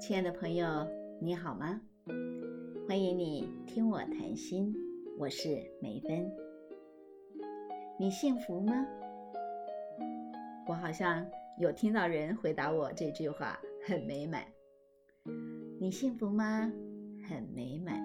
亲爱的朋友，你好吗？欢迎你听我谈心，我是梅芬。你幸福吗？我好像有听到人回答我这句话，很美满。你幸福吗？很美满。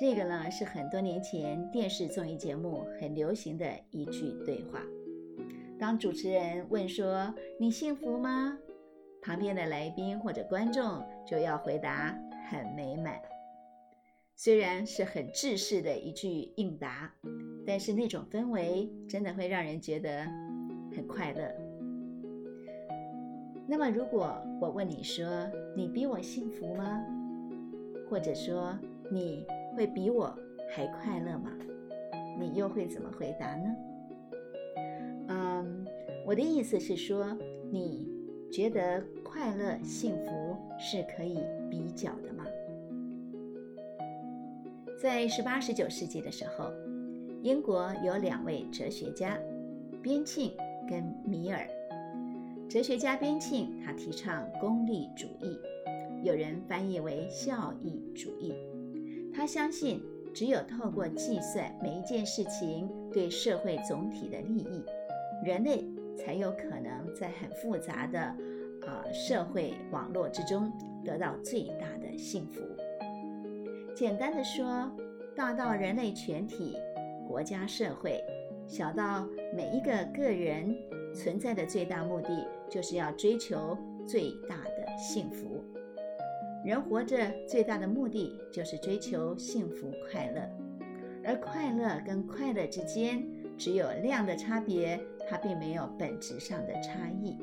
这个呢，是很多年前电视综艺节目很流行的一句对话。当主持人问说“你幸福吗”，旁边的来宾或者观众就要回答“很美满”。虽然是很制式的一句应答，但是那种氛围真的会让人觉得很快乐。那么，如果我问你说“你比我幸福吗”，或者说你？会比我还快乐吗？你又会怎么回答呢？嗯，我的意思是说，你觉得快乐、幸福是可以比较的吗？在十八、十九世纪的时候，英国有两位哲学家，边沁跟米尔。哲学家边沁他提倡功利主义，有人翻译为效益主义。他相信，只有透过计算每一件事情对社会总体的利益，人类才有可能在很复杂的呃社会网络之中得到最大的幸福。简单的说，大到人类全体、国家社会，小到每一个个人，存在的最大目的就是要追求最大的幸福。人活着最大的目的就是追求幸福快乐，而快乐跟快乐之间只有量的差别，它并没有本质上的差异。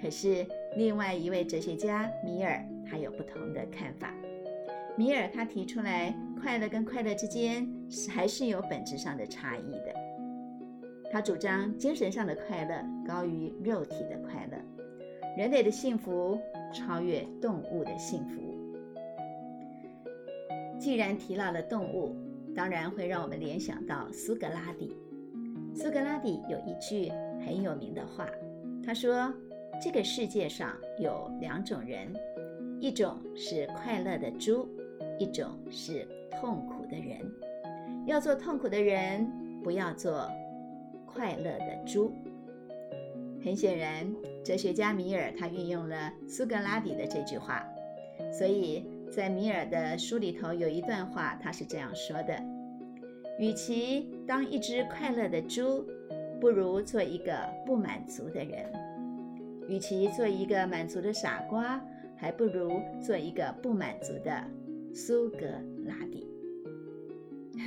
可是另外一位哲学家米尔，他有不同的看法。米尔他提出来，快乐跟快乐之间是还是有本质上的差异的。他主张精神上的快乐高于肉体的快乐，人类的幸福。超越动物的幸福。既然提到了动物，当然会让我们联想到苏格拉底。苏格拉底有一句很有名的话，他说：“这个世界上有两种人，一种是快乐的猪，一种是痛苦的人。要做痛苦的人，不要做快乐的猪。”很显然，哲学家米尔他运用了苏格拉底的这句话，所以在米尔的书里头有一段话，他是这样说的：“与其当一只快乐的猪，不如做一个不满足的人；与其做一个满足的傻瓜，还不如做一个不满足的苏格拉底。”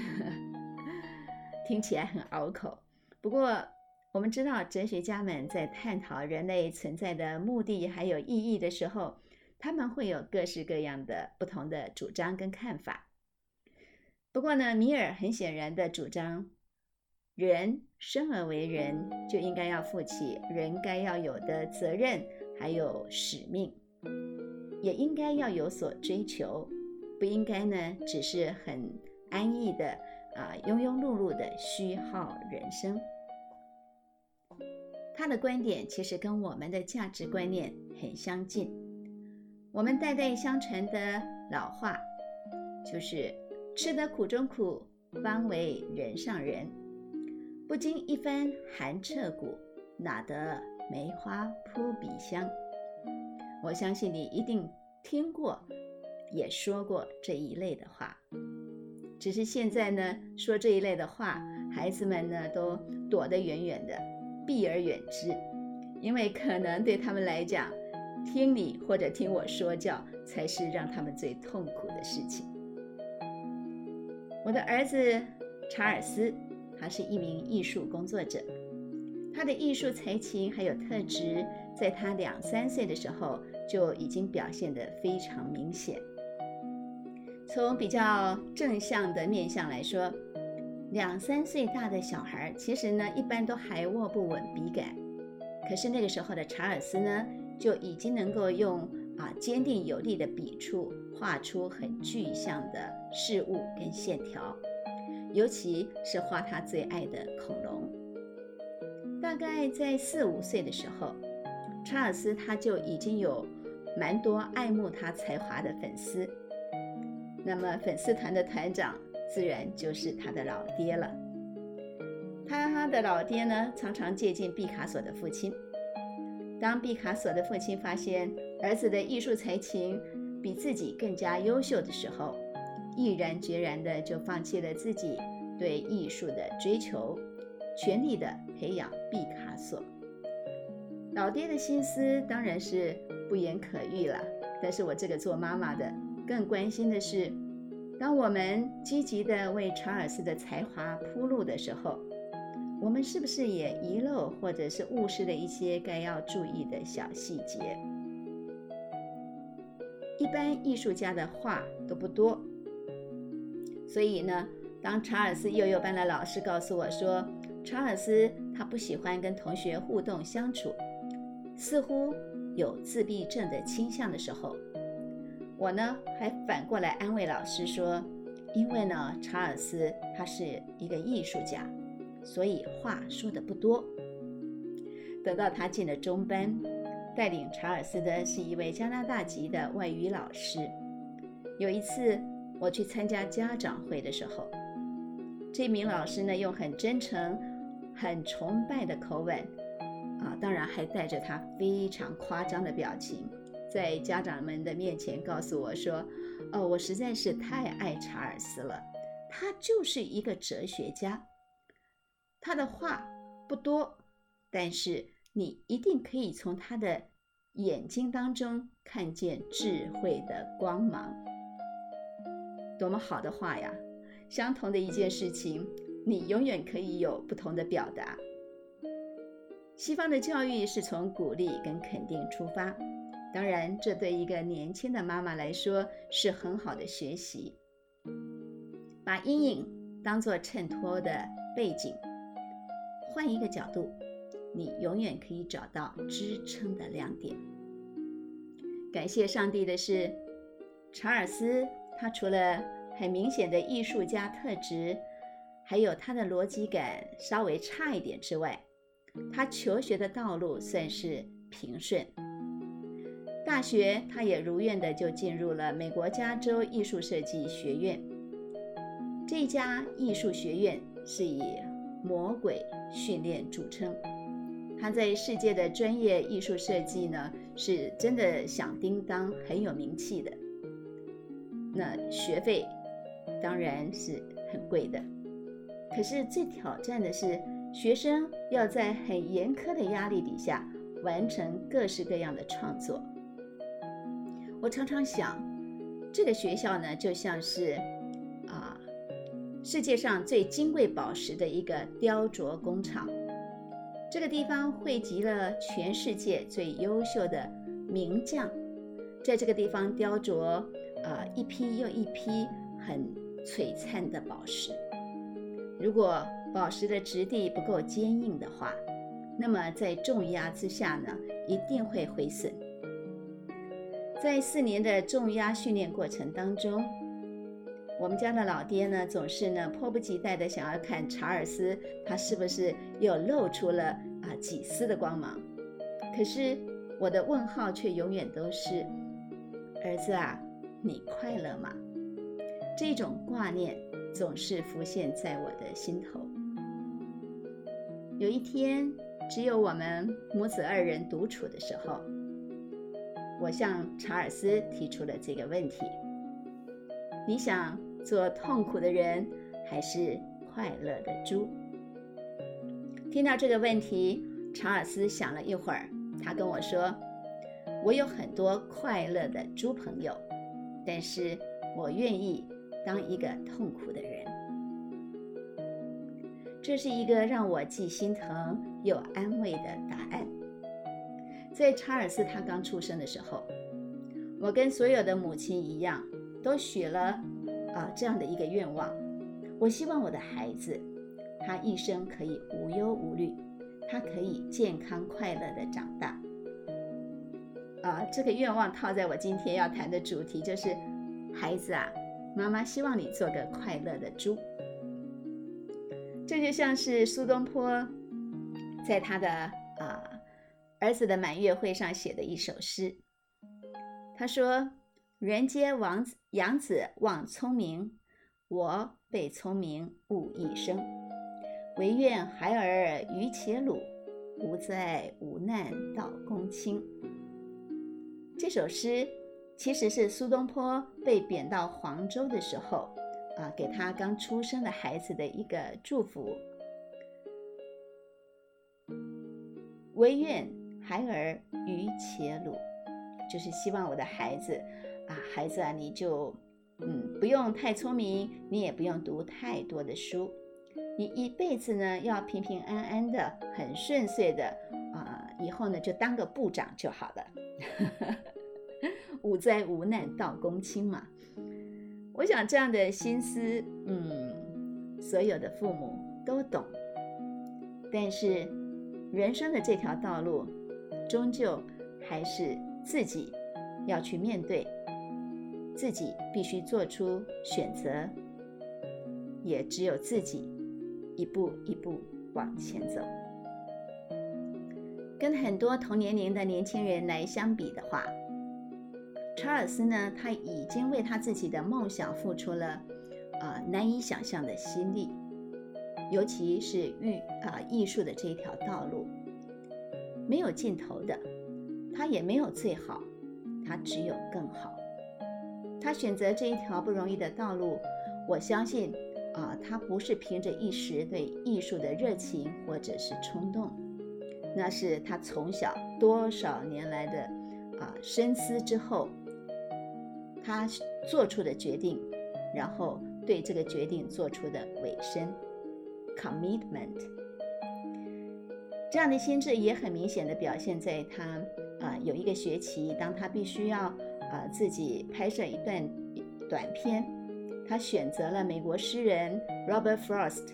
听起来很拗口，不过。我们知道，哲学家们在探讨人类存在的目的还有意义的时候，他们会有各式各样的不同的主张跟看法。不过呢，米尔很显然的主张，人生而为人，就应该要负起人该要有的责任，还有使命，也应该要有所追求，不应该呢只是很安逸的啊庸庸碌碌的虚耗人生。他的观点其实跟我们的价值观念很相近。我们代代相传的老话，就是“吃得苦中苦，方为人上人”。不经一番寒彻骨，哪得梅花扑鼻香？我相信你一定听过，也说过这一类的话。只是现在呢，说这一类的话，孩子们呢都躲得远远的。避而远之，因为可能对他们来讲，听你或者听我说教才是让他们最痛苦的事情。我的儿子查尔斯，他是一名艺术工作者，他的艺术才情还有特质，在他两三岁的时候就已经表现得非常明显。从比较正向的面相来说。两三岁大的小孩，其实呢，一般都还握不稳笔杆。可是那个时候的查尔斯呢，就已经能够用啊坚定有力的笔触，画出很具象的事物跟线条，尤其是画他最爱的恐龙。大概在四五岁的时候，查尔斯他就已经有蛮多爱慕他才华的粉丝。那么粉丝团的团长自然就是他的老爹了。他的老爹呢，常常接近毕卡索的父亲。当毕卡索的父亲发现儿子的艺术才情比自己更加优秀的时候，毅然决然的就放弃了自己对艺术的追求，全力的培养毕卡索。老爹的心思当然是不言可喻了。但是我这个做妈妈的更关心的是，当我们积极的为查尔斯的才华铺路的时候。我们是不是也遗漏或者是误失了一些该要注意的小细节？一般艺术家的话都不多，所以呢，当查尔斯幼幼班的老师告诉我说，查尔斯他不喜欢跟同学互动相处，似乎有自闭症的倾向的时候，我呢还反过来安慰老师说，因为呢，查尔斯他是一个艺术家。所以话说的不多。等到他进了中班，带领查尔斯的是一位加拿大籍的外语老师。有一次我去参加家长会的时候，这名老师呢用很真诚、很崇拜的口吻，啊，当然还带着他非常夸张的表情，在家长们的面前告诉我说：“哦，我实在是太爱查尔斯了，他就是一个哲学家。”他的话不多，但是你一定可以从他的眼睛当中看见智慧的光芒。多么好的话呀！相同的一件事情，你永远可以有不同的表达。西方的教育是从鼓励跟肯定出发，当然，这对一个年轻的妈妈来说是很好的学习。把阴影当做衬托的背景。换一个角度，你永远可以找到支撑的亮点。感谢上帝的是，查尔斯他除了很明显的艺术家特质，还有他的逻辑感稍微差一点之外，他求学的道路算是平顺。大学他也如愿的就进入了美国加州艺术设计学院。这家艺术学院是以魔鬼训练著称，他在世界的专业艺术设计呢，是真的响叮当，很有名气的。那学费当然是很贵的，可是最挑战的是学生要在很严苛的压力底下完成各式各样的创作。我常常想，这个学校呢，就像是啊。世界上最金贵宝石的一个雕琢工厂，这个地方汇集了全世界最优秀的名匠，在这个地方雕琢啊一批又一批很璀璨的宝石。如果宝石的质地不够坚硬的话，那么在重压之下呢，一定会毁损。在四年的重压训练过程当中。我们家的老爹呢，总是呢迫不及待的想要看查尔斯，他是不是又露出了啊几丝的光芒？可是我的问号却永远都是：儿子啊，你快乐吗？这种挂念总是浮现在我的心头。有一天，只有我们母子二人独处的时候，我向查尔斯提出了这个问题。你想做痛苦的人，还是快乐的猪？听到这个问题，查尔斯想了一会儿，他跟我说：“我有很多快乐的猪朋友，但是我愿意当一个痛苦的人。”这是一个让我既心疼又安慰的答案。在查尔斯他刚出生的时候，我跟所有的母亲一样。都许了啊这样的一个愿望，我希望我的孩子，他一生可以无忧无虑，他可以健康快乐的长大。啊，这个愿望套在我今天要谈的主题就是，孩子啊，妈妈希望你做个快乐的猪。这就像是苏东坡在他的啊儿子的满月会上写的一首诗。他说：“人皆王子养子望聪明，我被聪明误一生。唯愿孩儿愚且鲁，无灾无难到公卿。”这首诗其实是苏东坡被贬到黄州的时候，啊，给他刚出生的孩子的一个祝福。唯愿孩儿愚且鲁，就是希望我的孩子，啊，孩子啊，你就，嗯，不用太聪明，你也不用读太多的书，你一辈子呢要平平安安的，很顺遂的，啊，以后呢就当个部长就好了。无灾无难到公卿嘛，我想这样的心思，嗯，所有的父母都懂。但是人生的这条道路，终究还是自己要去面对，自己必须做出选择，也只有自己一步一步往前走。跟很多同年龄的年轻人来相比的话，查尔斯呢，他已经为他自己的梦想付出了啊难以想象的心力，尤其是艺啊艺术的这一条道路，没有尽头的，他也没有最好，他只有更好。他选择这一条不容易的道路，我相信啊，他不是凭着一时对艺术的热情或者是冲动。那是他从小多少年来的啊深思之后，他做出的决定，然后对这个决定做出的尾声，commitment。这样的心智也很明显的表现在他啊有一个学期，当他必须要啊自己拍摄一段短片，他选择了美国诗人 Robert Frost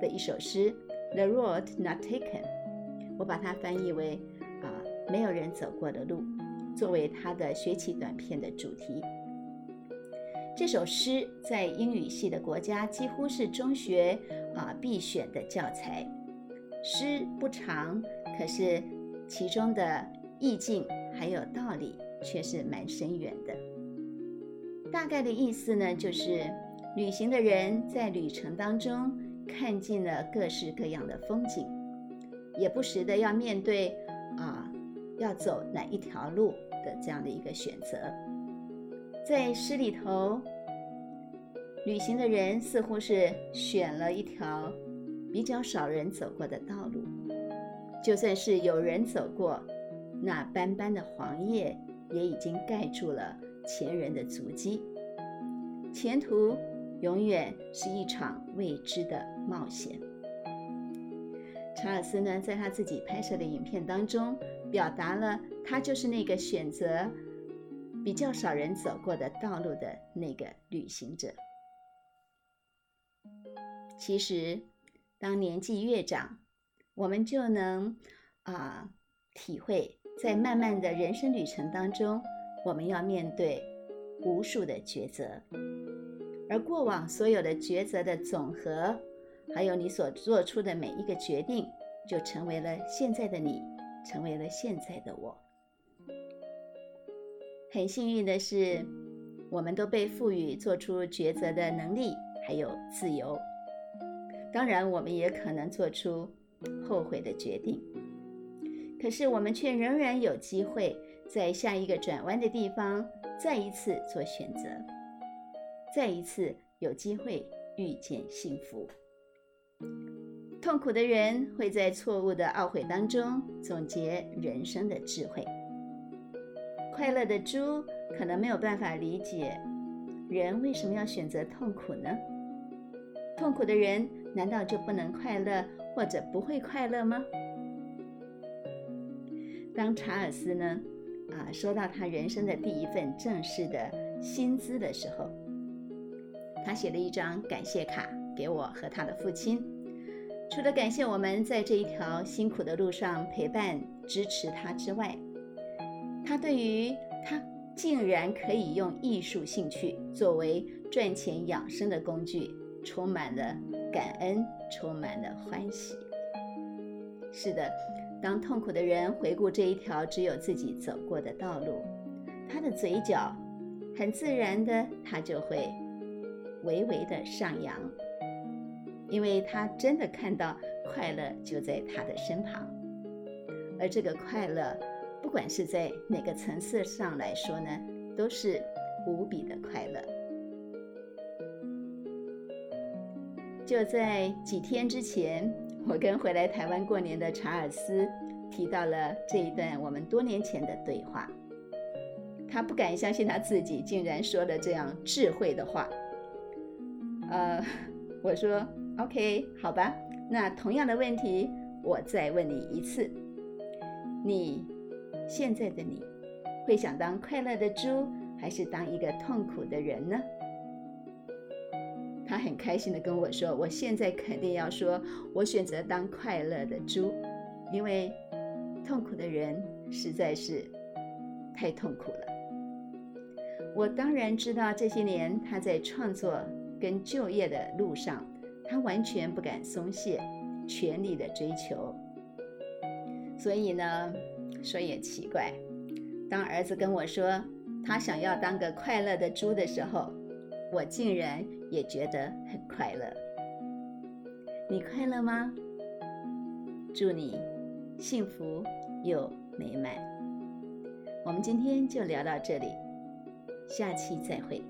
的一首诗《The Road Not Taken》。我把它翻译为“啊，没有人走过的路”，作为他的学期短片的主题。这首诗在英语系的国家几乎是中学啊必选的教材。诗不长，可是其中的意境还有道理却是蛮深远的。大概的意思呢，就是旅行的人在旅程当中看尽了各式各样的风景。也不时的要面对啊，要走哪一条路的这样的一个选择。在诗里头，旅行的人似乎是选了一条比较少人走过的道路，就算是有人走过，那斑斑的黄叶也已经盖住了前人的足迹。前途永远是一场未知的冒险。查尔斯呢，在他自己拍摄的影片当中，表达了他就是那个选择比较少人走过的道路的那个旅行者。其实，当年纪越长，我们就能啊体会，在漫漫的人生旅程当中，我们要面对无数的抉择，而过往所有的抉择的总和。还有你所做出的每一个决定，就成为了现在的你，成为了现在的我。很幸运的是，我们都被赋予做出抉择的能力，还有自由。当然，我们也可能做出后悔的决定，可是我们却仍然有机会在下一个转弯的地方再一次做选择，再一次有机会遇见幸福。痛苦的人会在错误的懊悔当中总结人生的智慧。快乐的猪可能没有办法理解人为什么要选择痛苦呢？痛苦的人难道就不能快乐或者不会快乐吗？当查尔斯呢啊收到他人生的第一份正式的薪资的时候，他写了一张感谢卡给我和他的父亲。除了感谢我们在这一条辛苦的路上陪伴支持他之外，他对于他竟然可以用艺术兴趣作为赚钱养生的工具，充满了感恩，充满了欢喜。是的，当痛苦的人回顾这一条只有自己走过的道路，他的嘴角很自然的，他就会微微的上扬，因为他真的看到快乐就在他的身旁，而这个快乐，不管是在哪个层次上来说呢，都是无比的快乐。就在几天之前，我跟回来台湾过年的查尔斯提到了这一段我们多年前的对话。他不敢相信他自己竟然说了这样智慧的话。呃，我说 OK，好吧，那同样的问题我再问你一次：你现在的你会想当快乐的猪，还是当一个痛苦的人呢？他很开心的跟我说：“我现在肯定要说，我选择当快乐的猪，因为痛苦的人实在是太痛苦了。”我当然知道这些年他在创作跟就业的路上，他完全不敢松懈，全力的追求。所以呢，说也奇怪，当儿子跟我说他想要当个快乐的猪的时候，我竟然。也觉得很快乐，你快乐吗？祝你幸福又美满。我们今天就聊到这里，下期再会。